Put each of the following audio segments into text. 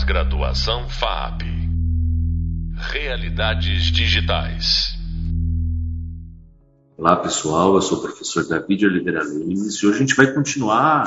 Pós-graduação FAP. Realidades digitais. Olá pessoal, eu sou o professor David Oliveira Lemes e hoje a gente vai continuar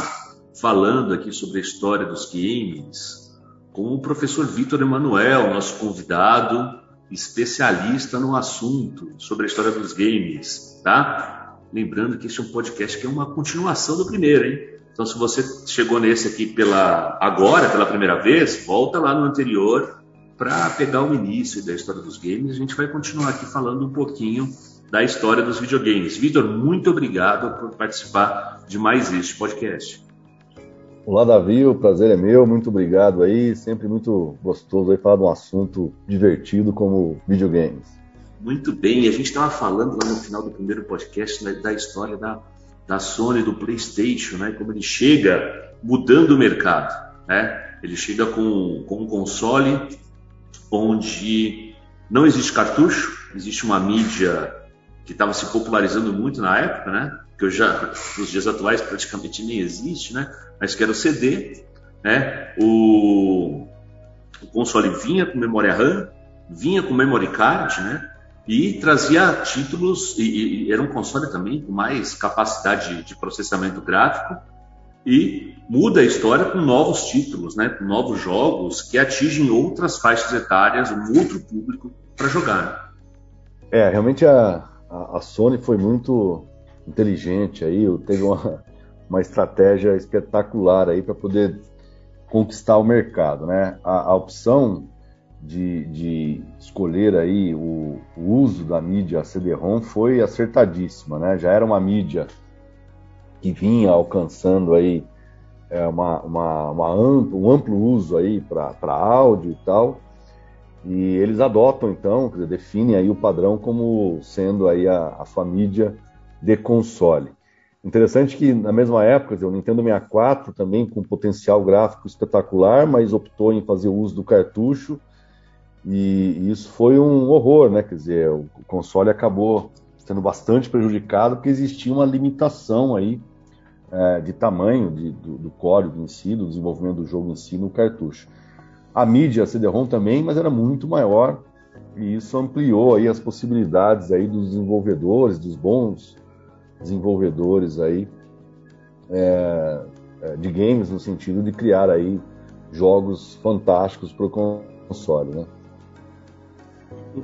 falando aqui sobre a história dos games com o professor Vitor Emanuel, nosso convidado, especialista no assunto sobre a história dos games, tá? Lembrando que esse é um podcast que é uma continuação do primeiro, hein? Então, se você chegou nesse aqui pela agora, pela primeira vez, volta lá no anterior para pegar o início da história dos games. A gente vai continuar aqui falando um pouquinho da história dos videogames. Vitor, muito obrigado por participar de mais este podcast. Olá, Davi, o prazer é meu, muito obrigado aí, sempre muito gostoso aí falar de um assunto divertido como videogames. Muito bem, a gente estava falando lá no final do primeiro podcast né, da história da da Sony, do PlayStation, né? Como ele chega mudando o mercado, né? Ele chega com, com um console onde não existe cartucho, existe uma mídia que estava se popularizando muito na época, né? Que hoje já nos dias atuais praticamente nem existe, né? Mas que era o CD, né? O, o console vinha com memória RAM, vinha com memory card, né? E trazia títulos, e, e, era um console também com mais capacidade de processamento gráfico, e muda a história com novos títulos, né, com novos jogos que atingem outras faixas etárias, um outro público para jogar. É, realmente a, a, Sony foi muito inteligente aí, teve uma, uma estratégia espetacular aí para poder conquistar o mercado, né? A, a opção de, de escolher aí o, o, uso da mídia CD-ROM foi acertadíssima, né? Já era uma mídia que vinha alcançando aí é, uma, uma, uma amplo, um amplo uso aí para áudio e tal, e eles adotam então, dizer, definem aí o padrão como sendo aí a, a sua mídia de console. Interessante que na mesma época, o Nintendo 64 também com potencial gráfico espetacular, mas optou em fazer uso do cartucho e, isso foi um horror, né? Quer dizer, o console acabou sendo bastante prejudicado porque existia uma limitação aí é, de tamanho de, do, do, código em si, do desenvolvimento do jogo em si no cartucho. A mídia CD-ROM também, mas era muito maior e isso ampliou aí as possibilidades aí dos desenvolvedores, dos bons desenvolvedores aí é, é de games no sentido de criar aí jogos fantásticos para o console, né?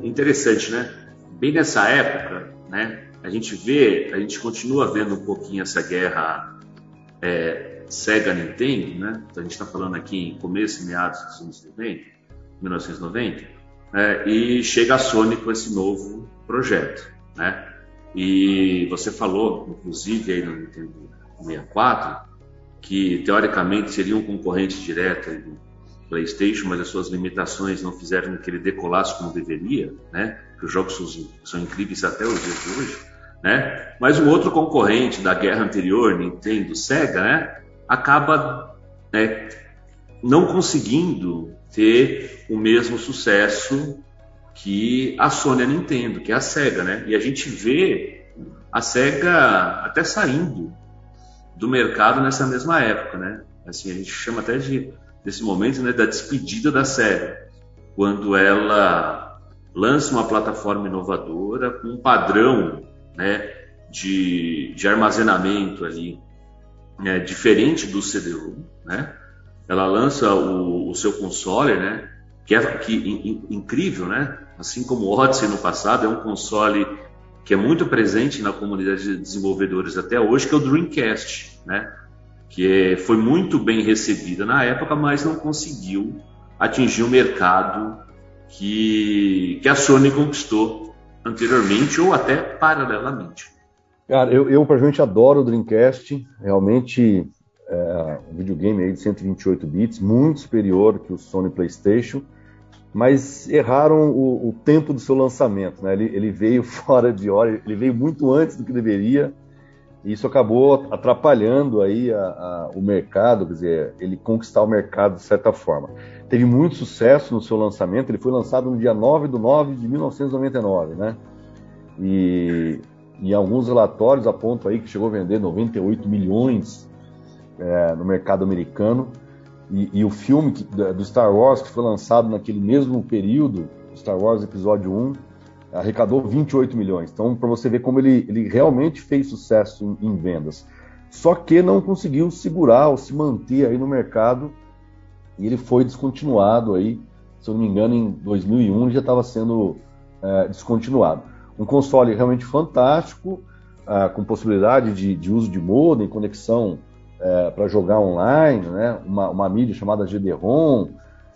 Interessante, né? Bem nessa época, né? A gente vê, a gente continua vendo um pouquinho essa guerra é, Sega Nintendo, né? Então a gente está falando aqui em começo meados dos anos 90, 1990, né? e chega a Sony com esse novo projeto, né? E você falou, inclusive aí no Nintendo 64, que teoricamente seria um concorrente direto do PlayStation, mas as suas limitações não fizeram que ele decolasse como deveria, né? Que os jogos são, são incríveis até os dias de hoje, né? Mas um outro concorrente da guerra anterior, Nintendo, Sega, né? Acaba né, não conseguindo ter o mesmo sucesso que a Sony a Nintendo, que é a Sega, né? E a gente vê a Sega até saindo do mercado nessa mesma época, né? Assim, a gente chama até de desse momento né, da despedida da série, quando ela lança uma plataforma inovadora com um padrão né, de, de armazenamento ali né, diferente do CD-ROM, né? Ela lança o, o, seu console, né? Que é que, in, incrível, né? Assim como o Odyssey no passado, é um console que é muito presente na comunidade de desenvolvedores até hoje, que é o Dreamcast, né? Que foi muito bem recebida na época, mas não conseguiu atingir o mercado que, que a Sony conquistou anteriormente ou até paralelamente. Cara, eu, eu praticamente adoro o Dreamcast, realmente é um videogame aí de 128 bits, muito superior que o Sony PlayStation, mas erraram o, o tempo do seu lançamento, né? Ele, ele veio fora de hora, ele veio muito antes do que deveria, isso acabou atrapalhando aí a, a, o mercado, quer dizer, ele conquistar o mercado de certa forma. Teve muito sucesso no seu lançamento, ele foi lançado no dia 9 de 9 de 1999, né? E, e alguns relatórios apontam aí que chegou a vender 98 milhões é, no mercado americano. E, e o filme que, do Star Wars, que foi lançado naquele mesmo período, Star Wars Episódio 1, arrecadou 28 milhões. Então, para você ver como ele, ele realmente fez sucesso em, em, vendas. Só que não conseguiu segurar ou se manter aí no mercado e ele foi descontinuado aí, se eu não me engano, em 2001 ele já estava sendo é, descontinuado. Um console realmente fantástico, é, com possibilidade de, de, uso de modem, conexão é, para jogar online, né? uma, uma mídia chamada GD-ROM,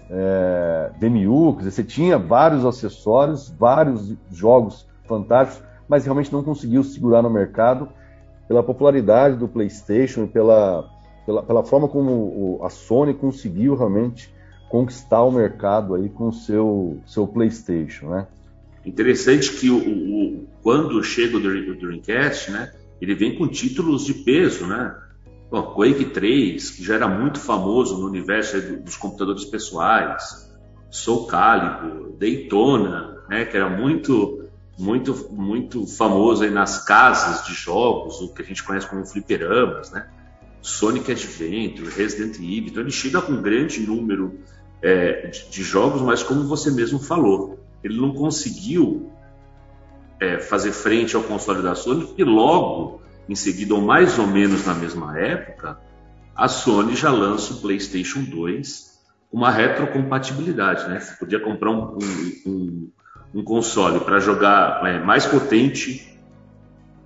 é, DMU, você tinha vários acessórios, vários jogos fantásticos, mas realmente não conseguiu segurar no mercado pela popularidade do PlayStation e pela, pela, pela forma como a Sony conseguiu realmente conquistar o mercado aí com o seu, seu PlayStation, né? Interessante que o, o quando chega o Dreamcast, né, ele vem com títulos de peso, né? Bom, Quake 3, que já era muito famoso no universo dos computadores pessoais, Soul Calibur, Daytona, né, que era muito, muito, muito famoso aí nas casas de jogos, o que a gente conhece como fliperamas, né? Sonic Adventure, Resident Evil. Então ele chega com um grande número é, de, de, jogos, mas como você mesmo falou, ele não conseguiu é, fazer frente ao console da Sony, e logo em seguida, ou mais ou menos na mesma época, a Sony já lança o PlayStation 2 uma retrocompatibilidade, né? Você podia comprar um, um, um console para jogar é, mais potente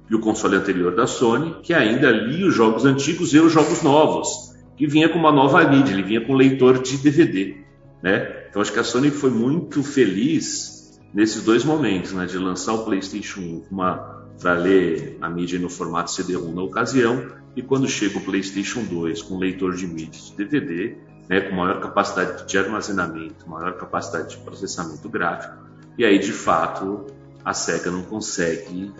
que o console anterior da Sony, que ainda lia os jogos antigos e os jogos novos, que vinha com uma nova mídia, ele vinha com leitor de DVD, né? Então acho que a Sony foi muito feliz nesses dois momentos, né? De lançar o PlayStation 1 com uma para ler a mídia no formato CD-ROM na ocasião, e quando chega o PlayStation 2 com leitor de mídias de DVD, né, com maior capacidade de armazenamento, maior capacidade de processamento gráfico, e aí de fato a SEGA não consegue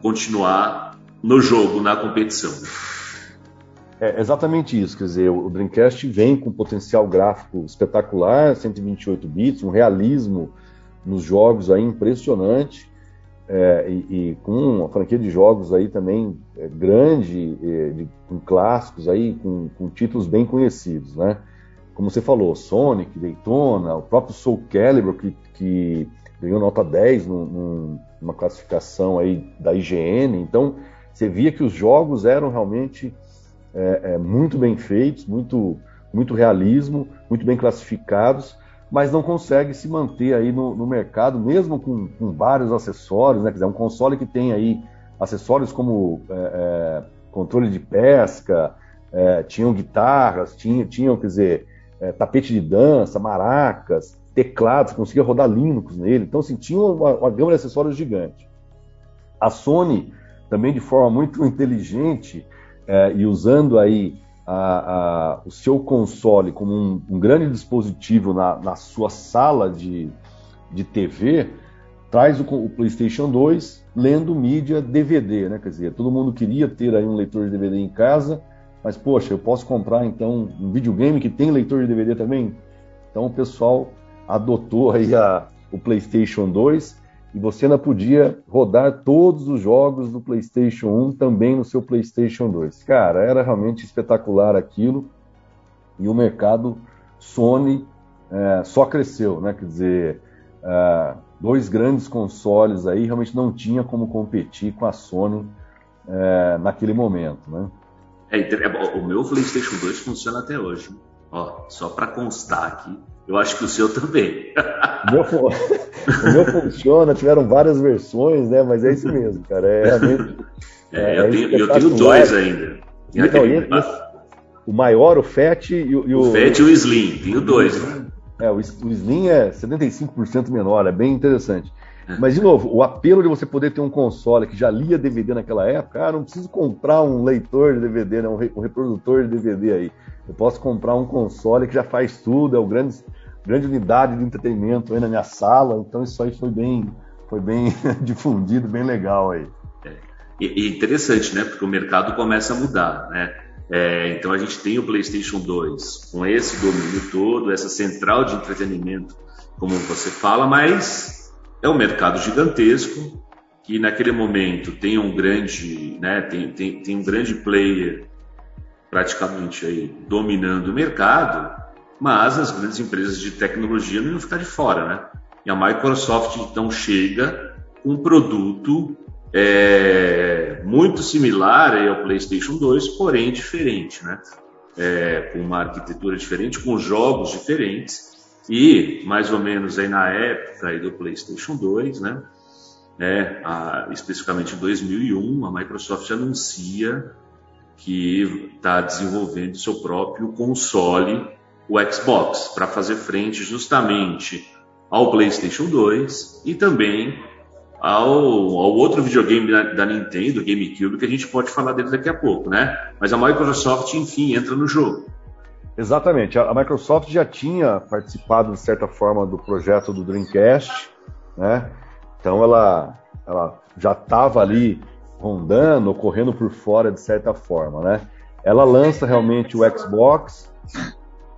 continuar no jogo, na competição. É exatamente isso, quer dizer, o Dreamcast vem com potencial gráfico espetacular, 128 bits, um realismo nos jogos aí impressionante, é, e, e, com uma franquia de jogos aí também é, grande, é, de, com clássicos aí, com, com, títulos bem conhecidos, né? Como você falou, Sonic, Daytona, o próprio Soul Calibur, que, que ganhou nota 10 num, numa classificação aí da IGN, então você via que os jogos eram realmente é, é, muito bem feitos, muito, muito realismo, muito bem classificados, mas não consegue se manter aí no, no mercado, mesmo com, com, vários acessórios, né? Quer dizer, um console que tem aí acessórios como é, é, controle de pesca, é, tinham guitarras, tinham, tinham quer dizer, é, tapete de dança, maracas, teclados, conseguia rodar Linux nele. Então, assim, tinha uma, uma gama de acessórios gigante. A Sony, também de forma muito inteligente é, e usando aí a, a, o seu console como um, um grande dispositivo na, na, sua sala de, de TV, traz o, o, PlayStation 2 lendo mídia DVD, né? Quer dizer, todo mundo queria ter aí um leitor de DVD em casa, mas poxa, eu posso comprar então um videogame que tem leitor de DVD também? Então o pessoal adotou aí a, o PlayStation 2 e você ainda podia rodar todos os jogos do PlayStation 1 também no seu PlayStation 2. Cara, era realmente espetacular aquilo e o mercado Sony é, só cresceu, né? Quer dizer, é, dois grandes consoles aí realmente não tinha como competir com a Sony é, naquele momento, né? É, o meu PlayStation 2 funciona até hoje. Ó, só para constar aqui, eu acho que o seu também. O meu, o meu funciona, tiveram várias versões, né? Mas é isso mesmo, cara. É realmente. É, eu, é tenho, eu tenho dois ainda. Não, aquele... o maior, o FAT e o. o, e o Slim, tenho dois. Né? É, o, o Slim é 75% menor, é bem interessante. É. Mas, de novo, o apelo de você poder ter um console que já lia DVD naquela época, ah, não preciso comprar um leitor de DVD, né, um, reprodutor de DVD aí. Eu posso comprar um console que já faz tudo, é o grande, grande unidade de entretenimento aí na minha sala. Então isso aí foi bem, foi bem difundido, bem legal aí. É. E, interessante, né? Porque o mercado começa a mudar, né? É, então a gente tem o PlayStation 2 com esse domínio todo, essa central de entretenimento, como você fala, mas é um mercado gigantesco que naquele momento tem um grande, né, tem, tem, tem um grande player praticamente aí dominando o mercado, mas as grandes empresas de tecnologia não iam ficar de fora, né? E a Microsoft então chega com um produto é, muito similar ao PlayStation 2, porém diferente, né? É, com uma arquitetura diferente, com jogos diferentes e mais ou menos aí na época aí do PlayStation 2, né? É, a, especificamente em 2001, a Microsoft anuncia que está desenvolvendo seu próprio console, o Xbox, para fazer frente justamente ao PlayStation 2 e também ao, ao outro videogame da, da, Nintendo, GameCube, que a gente pode falar dele daqui a pouco, né? Mas a Microsoft, enfim, entra no jogo. Exatamente. A Microsoft já tinha participado, de certa forma, do projeto do Dreamcast, né? Então ela, ela já estava ali rondando, correndo por fora, de certa forma, né? Ela lança realmente o Xbox.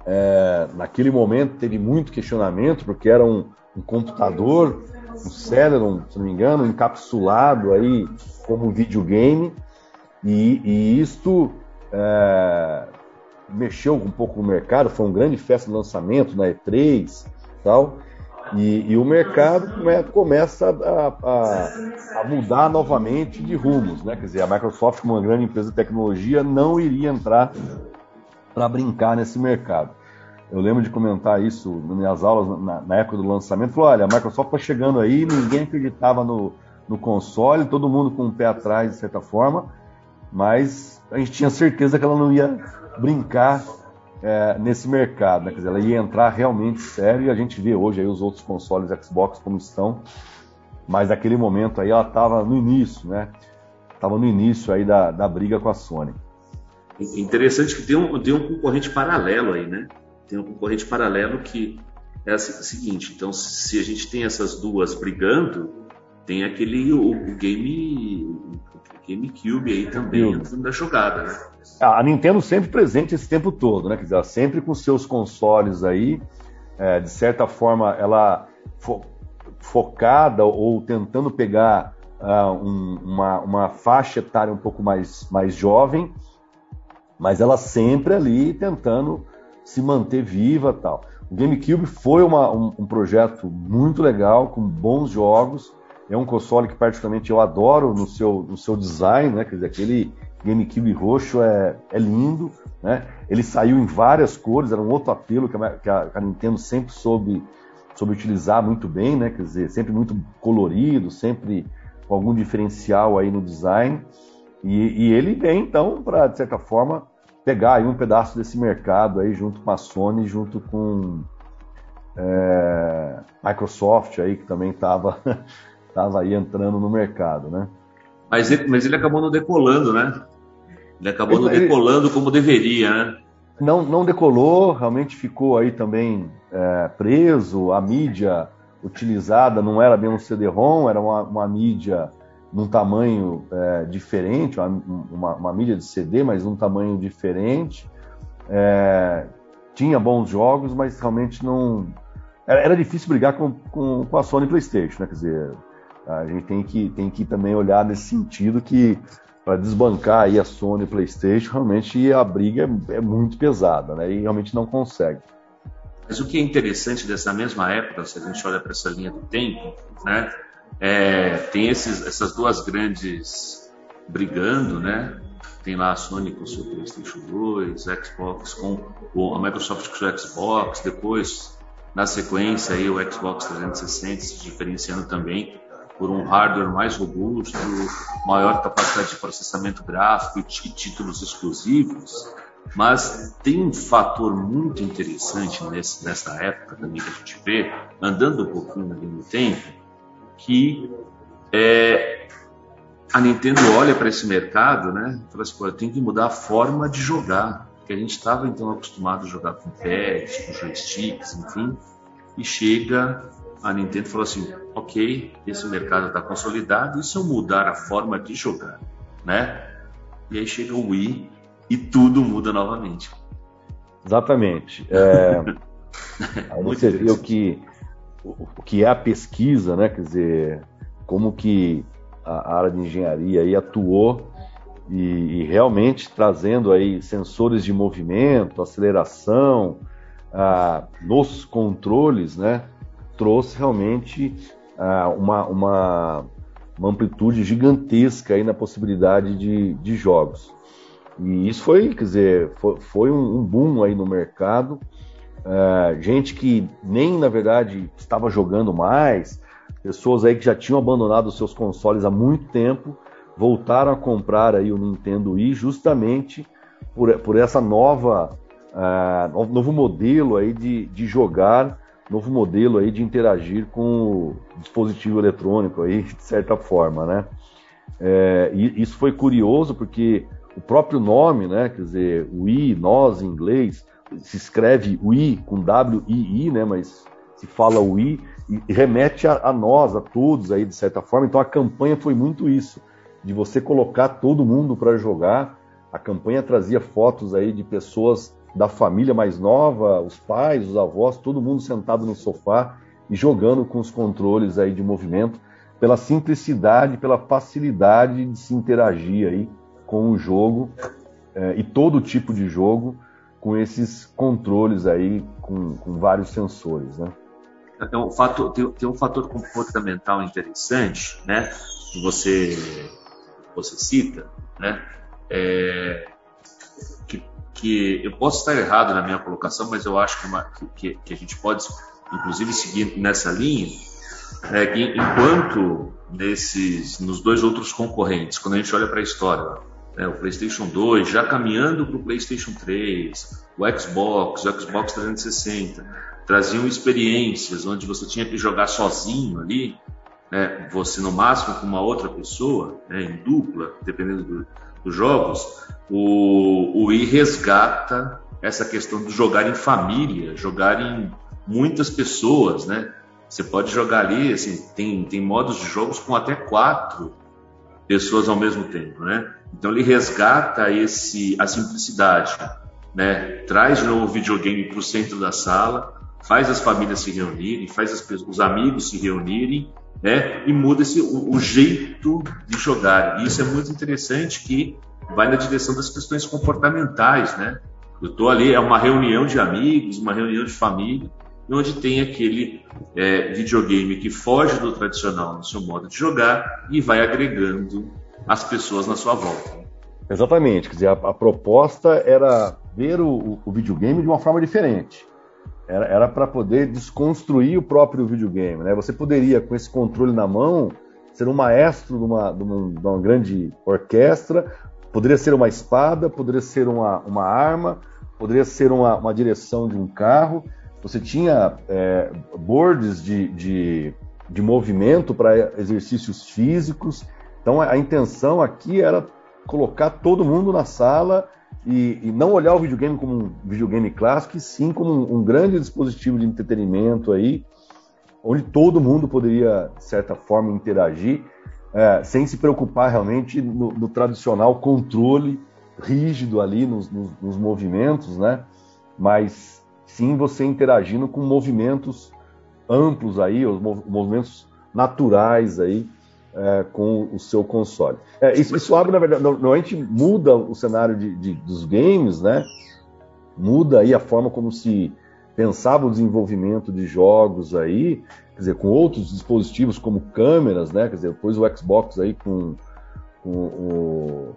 É, naquele momento teve muito questionamento, porque era um, um computador um Celeron, se não me engano, encapsulado aí como videogame, e, e isto é, mexeu um pouco no mercado, foi uma grande festa de lançamento na E3 tal, e, e o mercado come, começa a, a, a, mudar novamente de rumos, né? Quer dizer, a Microsoft, como uma grande empresa de tecnologia, não iria entrar para brincar nesse mercado. Eu lembro de comentar isso nas minhas aulas na, na época do lançamento. Falou, olha, a Microsoft está chegando aí, ninguém acreditava no, no console, todo mundo com o pé atrás, de certa forma, mas a gente tinha certeza que ela não ia brincar é, nesse mercado, né? Quer dizer, ela ia entrar realmente sério e a gente vê hoje aí os outros consoles Xbox como estão, mas naquele momento aí ela estava no início, né? Estava no início aí da, da briga com a Sony. Interessante que tem um, tem um concorrente paralelo aí, né? tem um concorrente paralelo que é o seguinte, então se a gente tem essas duas brigando, tem aquele o, o game o GameCube aí também entrando na jogada, né? A Nintendo sempre presente esse tempo todo, né? Quer dizer, sempre com seus consoles aí, é, de certa forma, ela fo focada ou tentando pegar uh, um, uma, uma faixa etária um pouco mais, mais jovem, mas ela sempre ali tentando se manter viva tal. O GameCube foi uma, um, um, projeto muito legal, com bons jogos. É um console que particularmente eu adoro no seu, no seu design, né? Quer dizer, aquele GameCube roxo é, é lindo, né? Ele saiu em várias cores, era um outro apelo que a, que a, Nintendo sempre soube, soube utilizar muito bem, né? Quer dizer, sempre muito colorido, sempre com algum diferencial aí no design. E, e ele vem, então, para, de certa forma, pegar aí um pedaço desse mercado aí junto com a Sony, junto com é, Microsoft aí que também estava tava aí entrando no mercado, né? Mas ele, mas ele acabou não decolando, né? Ele acabou ele, não decolando como deveria, né? Não, não decolou, realmente ficou aí também é, preso. A mídia utilizada não era bem um CD-ROM, era uma, uma mídia num tamanho é, diferente, uma, uma, uma, mídia de CD, mas num tamanho diferente. É, tinha bons jogos, mas realmente não. Era, era difícil brigar com, com, com, a Sony PlayStation, né? Quer dizer, a gente tem que, tem que também olhar nesse sentido que para desbancar aí a Sony PlayStation, realmente a briga é, é muito pesada, né? E realmente não consegue. Mas o que é interessante dessa mesma época, se a gente olha para essa linha do tempo, né? É, tem esses, essas duas grandes brigando, né? Tem lá a Sony com o seu PlayStation 2, Xbox com a Microsoft com o Xbox, depois na sequência aí o Xbox 360 se diferenciando também por um hardware mais robusto, maior capacidade de processamento gráfico e títulos exclusivos. Mas tem um fator muito interessante nesse, nessa época também que a gente vê, andando um pouquinho no tempo, que é, a Nintendo olha para esse mercado, né? E fala assim, tenho que mudar a forma de jogar. Porque a gente estava então acostumado a jogar com pads, com joysticks, enfim. E chega a Nintendo fala assim, ok, esse mercado está consolidado, e se eu mudar a forma de jogar, né? E aí chega o Wii e tudo muda novamente. Exatamente. É... aí você viu que o que é a pesquisa, né? Quer dizer, como que a área de engenharia aí atuou e, e realmente trazendo aí sensores de movimento, aceleração, ah, nos controles, né, trouxe realmente ah, uma, uma, uma, amplitude gigantesca aí na possibilidade de, de jogos. E isso foi, quer dizer, foi, foi um, um boom aí no mercado. Ah, gente que nem, na verdade, estava jogando mais, pessoas aí que já tinham abandonado seus consoles há muito tempo, voltaram a comprar aí o Nintendo Wii justamente por, por essa nova uh, novo modelo aí de, de jogar, novo modelo aí de interagir com o dispositivo eletrônico aí, de certa forma, né? É, e isso foi curioso porque o próprio nome, né, quer dizer, Wii, nós em inglês, se escreve Wii com W-I-I, né, mas se fala Wii e remete a, a, nós, a todos aí, de certa forma. Então a campanha foi muito isso, de você colocar todo mundo para jogar. A campanha trazia fotos aí de pessoas da família mais nova, os pais, os avós, todo mundo sentado no sofá e jogando com os controles aí de movimento, pela simplicidade, pela facilidade de se interagir aí com o jogo é, e todo tipo de jogo com esses controles aí com, com vários sensores, né? Tem um, fator, tem, tem um fator comportamental interessante, né? Que você você cita, né? É, que eu posso estar errado na minha colocação, mas eu acho que, uma, que, que a gente pode, inclusive, seguir nessa linha, é que enquanto nesses, nos dois outros concorrentes, quando a gente olha para a história, né, o PlayStation 2 já caminhando para o PlayStation 3, o Xbox, o Xbox 360, traziam experiências onde você tinha que jogar sozinho ali, né, você no máximo com uma outra pessoa, né, em dupla, dependendo do, dos jogos, o, o Wii resgata essa questão de jogar em família, jogar em muitas pessoas, né? Você pode jogar ali, assim, tem, tem modos de jogos com até quatro pessoas ao mesmo tempo, né? Então ele resgata esse a simplicidade, né? Traz de novo o videogame para o centro da sala, faz as famílias se reunirem, faz as, os amigos se reunirem, né? E muda esse, o, o jeito de jogar. E isso é muito interessante que vai na direção das questões comportamentais, né? Eu estou ali, é uma reunião de amigos, uma reunião de família, onde tem aquele é, videogame que foge do tradicional no seu modo de jogar e vai agregando as pessoas na sua volta. Exatamente, quer dizer, a, a proposta era ver o, o, videogame de uma forma diferente. Era para poder desconstruir o próprio videogame. Né? Você poderia, com esse controle na mão, ser um maestro de uma, de uma, de uma grande orquestra, Poderia ser uma espada, poderia ser uma, uma arma, poderia ser uma, uma direção de um carro. Você tinha é, boards de, de, de movimento para exercícios físicos. Então a, a, intenção aqui era colocar todo mundo na sala e, e, não olhar o videogame como um videogame clássico, e sim como um, um grande dispositivo de entretenimento aí, onde todo mundo poderia, de certa forma, interagir é, sem se preocupar realmente no, no, tradicional controle rígido ali nos, nos, nos, movimentos, né? Mas sim você interagindo com movimentos amplos aí, os movimentos naturais aí é, com o seu console. É, isso, isso, abre, na verdade, normalmente muda o cenário de, de, dos games, né? Muda aí a forma como se pensava o desenvolvimento de jogos aí, quer dizer, com outros dispositivos como câmeras, né? Quer dizer, depois o Xbox aí com, com, o,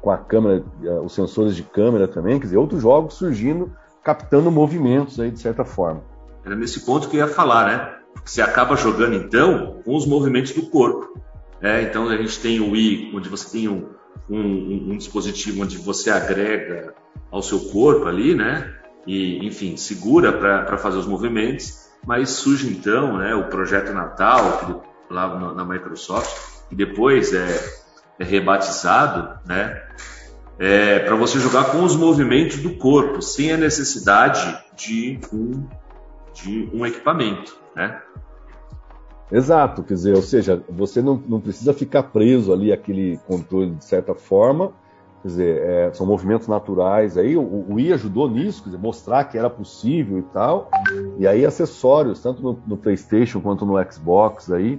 com a câmera, eh, os sensores de câmera também, quer dizer, outros jogos surgindo, captando movimentos aí de certa forma. Era nesse ponto que eu ia falar, né? Você acaba jogando então com os movimentos do corpo. Né? Então a gente tem o Wii, onde você tem um, um, um dispositivo onde você agrega ao seu corpo ali, né? E, enfim, segura para fazer os movimentos mas surge então né, o projeto Natal, lá na Microsoft, que depois é, é rebatizado, né, é, para você jogar com os movimentos do corpo, sem a necessidade de um, de um equipamento. Né? Exato, quer dizer, ou seja, você não, não precisa ficar preso ali aquele controle de certa forma, Quer dizer, é, são movimentos naturais. Aí o, o Wii ajudou nisso, quer dizer, mostrar que era possível e tal. E aí acessórios, tanto no, no PlayStation quanto no Xbox aí,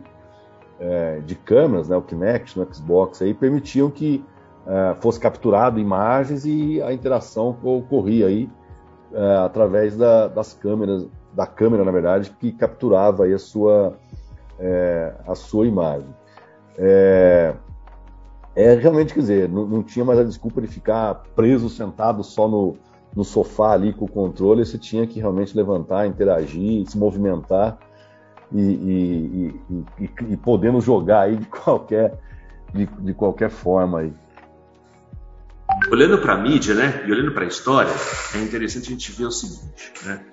é, de câmeras, né, o Kinect no Xbox aí, permitiam que é, fosse capturado imagens e a interação ocorria aí é, através da, das câmeras, da câmera, na verdade, que capturava a sua, é, a sua imagem. É, é, realmente, quer dizer, não, não, tinha mais a desculpa de ficar preso, sentado só no, no sofá ali com o controle, você tinha que realmente levantar, interagir, se movimentar e, e, e, e podendo jogar aí de qualquer, de, de qualquer forma aí. Olhando para a mídia, né, e olhando para a história, é interessante a gente ver o seguinte, né,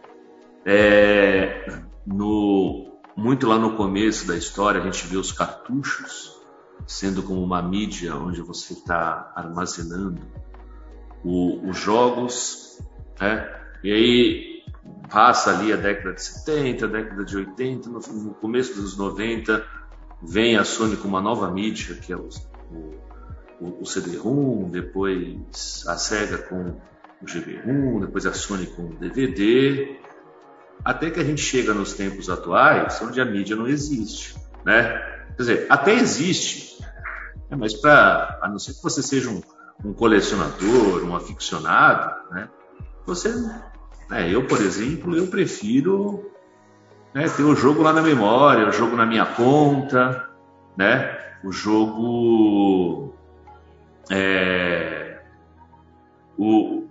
é, no, muito lá no começo da história a gente vê os cartuchos sendo como uma mídia onde você está armazenando o, os jogos, né? E aí passa ali a década de 70, a década de 80, no, no começo dos 90 vem a Sony com uma nova mídia que é o, o, o CD-ROM, depois a Sega com o GB-ROM, depois a Sony com o DVD, até que a gente chega nos tempos atuais, onde a mídia não existe, né? Quer dizer, até existe, né? mas para a não ser que você seja um, um colecionador, um aficionado, né? Você, né, eu por exemplo, eu prefiro né, ter o jogo lá na memória, o jogo na minha conta, né? O jogo é, o,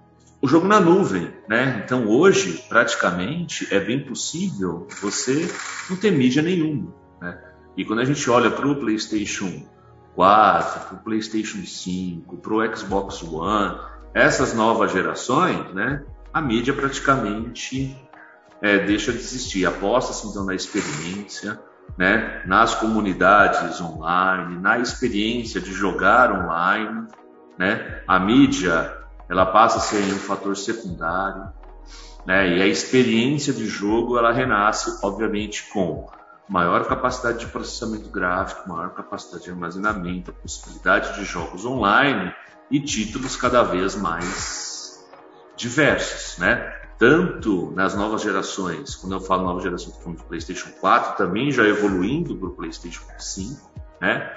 o jogo na nuvem, né? Então hoje praticamente é bem possível você não ter mídia nenhuma, né? E quando a gente olha para o PlayStation 4, para o PlayStation 5, para o Xbox One, essas novas gerações, né? A mídia praticamente é, deixa de existir. Aposta-se então na experiência, né? Nas comunidades online, na experiência de jogar online, né? A mídia ela passa a ser um fator secundário, né? E a experiência de jogo ela renasce, obviamente, com maior capacidade de processamento gráfico, maior capacidade de armazenamento, a possibilidade de jogos online e títulos cada vez mais diversos, né? Tanto nas novas gerações, quando eu falo nova geração, estou falando do PlayStation 4, também já evoluindo para o PlayStation 5, né?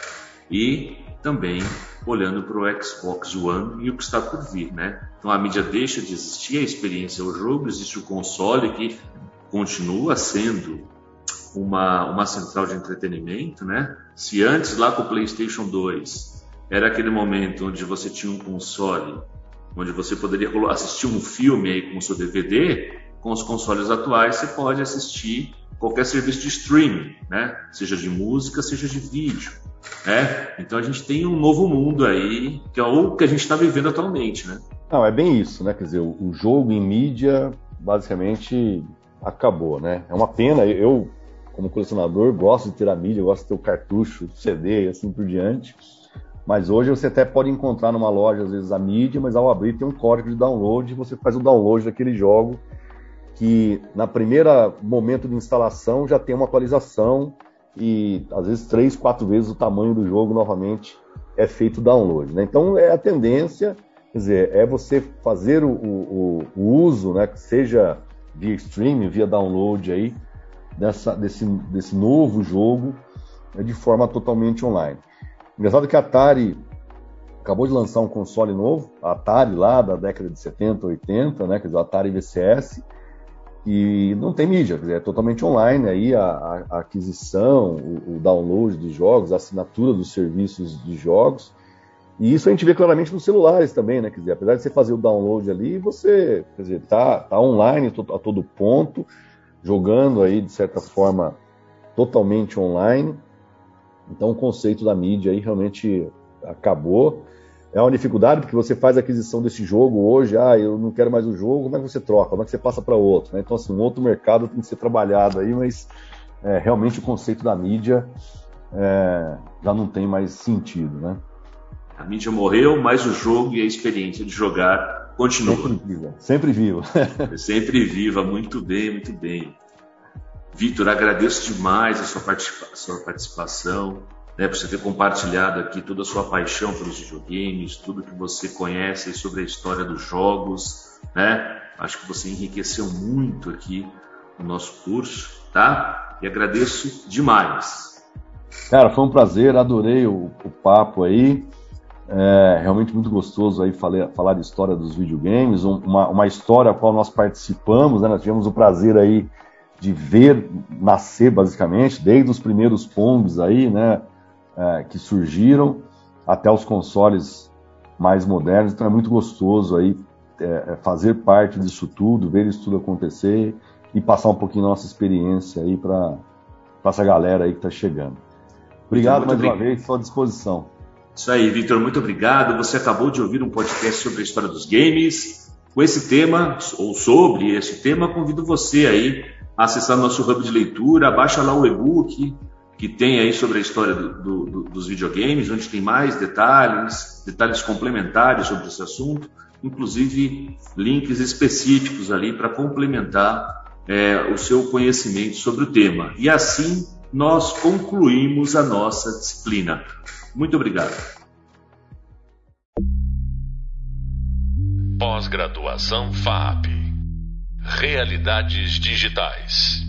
E também olhando para o Xbox One e o que está por vir, né? Então a mídia deixa de existir, a experiência é o jogo, existe o console que continua sendo uma, uma central de entretenimento, né? Se antes lá com o PlayStation 2 era aquele momento onde você tinha um console, onde você poderia assistir um filme aí com o seu DVD, com os consoles atuais você pode assistir qualquer serviço de streaming, né? Seja de música, seja de vídeo. Né? Então a gente tem um novo mundo aí, que é o que a gente está vivendo atualmente, né? Não, é bem isso, né? Quer dizer, o jogo em mídia basicamente acabou, né? É uma pena, eu, como colecionador, gosto de ter a mídia, gosto de ter o cartucho, CD e assim por diante. Mas hoje você até pode encontrar numa loja, às vezes, a mídia, mas ao abrir tem um código de download e você faz o download daquele jogo que na primeira momento de instalação já tem uma atualização e às vezes três, quatro vezes o tamanho do jogo novamente é feito download. Né? Então é a tendência, quer dizer, é você fazer o, o, o uso, né, que seja via streaming, via download aí, dessa, desse, desse novo jogo né, de forma totalmente online. Engraçado que a Atari acabou de lançar um console novo, a Atari lá da década de 70, 80, né, quer dizer, o Atari VCS, e não tem mídia, é totalmente online aí a, a aquisição, o, o, download de jogos, a assinatura dos serviços de jogos. E isso a gente vê claramente nos celulares também, né? Quer dizer, apesar de você fazer o download ali, você, quer dizer, tá, tá online a todo ponto, jogando aí de certa forma totalmente online. Então o conceito da mídia aí realmente acabou é uma dificuldade porque você faz a aquisição desse jogo hoje, ah, eu não quero mais o jogo, como é que você troca? Como é que você passa para outro? Né? Então, assim, um outro mercado tem que ser trabalhado aí, mas é, realmente o conceito da mídia é, já não tem mais sentido, né? A mídia morreu, mas o jogo e a experiência de jogar continua. Sempre viva. Sempre viva. sempre viva, muito bem, muito bem. Victor, agradeço demais a sua, participa a sua participação né, por você ter compartilhado aqui toda a sua paixão pelos videogames, tudo que você conhece sobre a história dos jogos, né? Acho que você enriqueceu muito aqui o nosso curso, tá? E agradeço demais. Cara, foi um prazer, adorei o, o papo aí. É realmente muito gostoso aí falar, falar de história dos videogames, uma, uma história a qual nós participamos, né? Nós tivemos o prazer aí de ver nascer basicamente, desde os primeiros Pongs aí, né? É, que surgiram até os consoles mais modernos. Então é muito gostoso aí é, é fazer parte disso tudo, ver isso tudo acontecer e passar um pouquinho da nossa experiência aí para essa galera aí que está chegando. Obrigado mais uma vez, estou à disposição. Isso aí, Victor, muito obrigado. Você acabou de ouvir um podcast sobre a história dos games. Com esse tema, ou sobre esse tema, convido você aí a acessar nosso hub de leitura, baixa lá o e-book que tem aí sobre a história do, do, dos videogames, onde tem mais detalhes, detalhes complementares sobre esse assunto, inclusive links específicos ali para complementar é, o seu conhecimento sobre o tema. E assim nós concluímos a nossa disciplina. Muito obrigado. Pós-graduação FAP Realidades Digitais.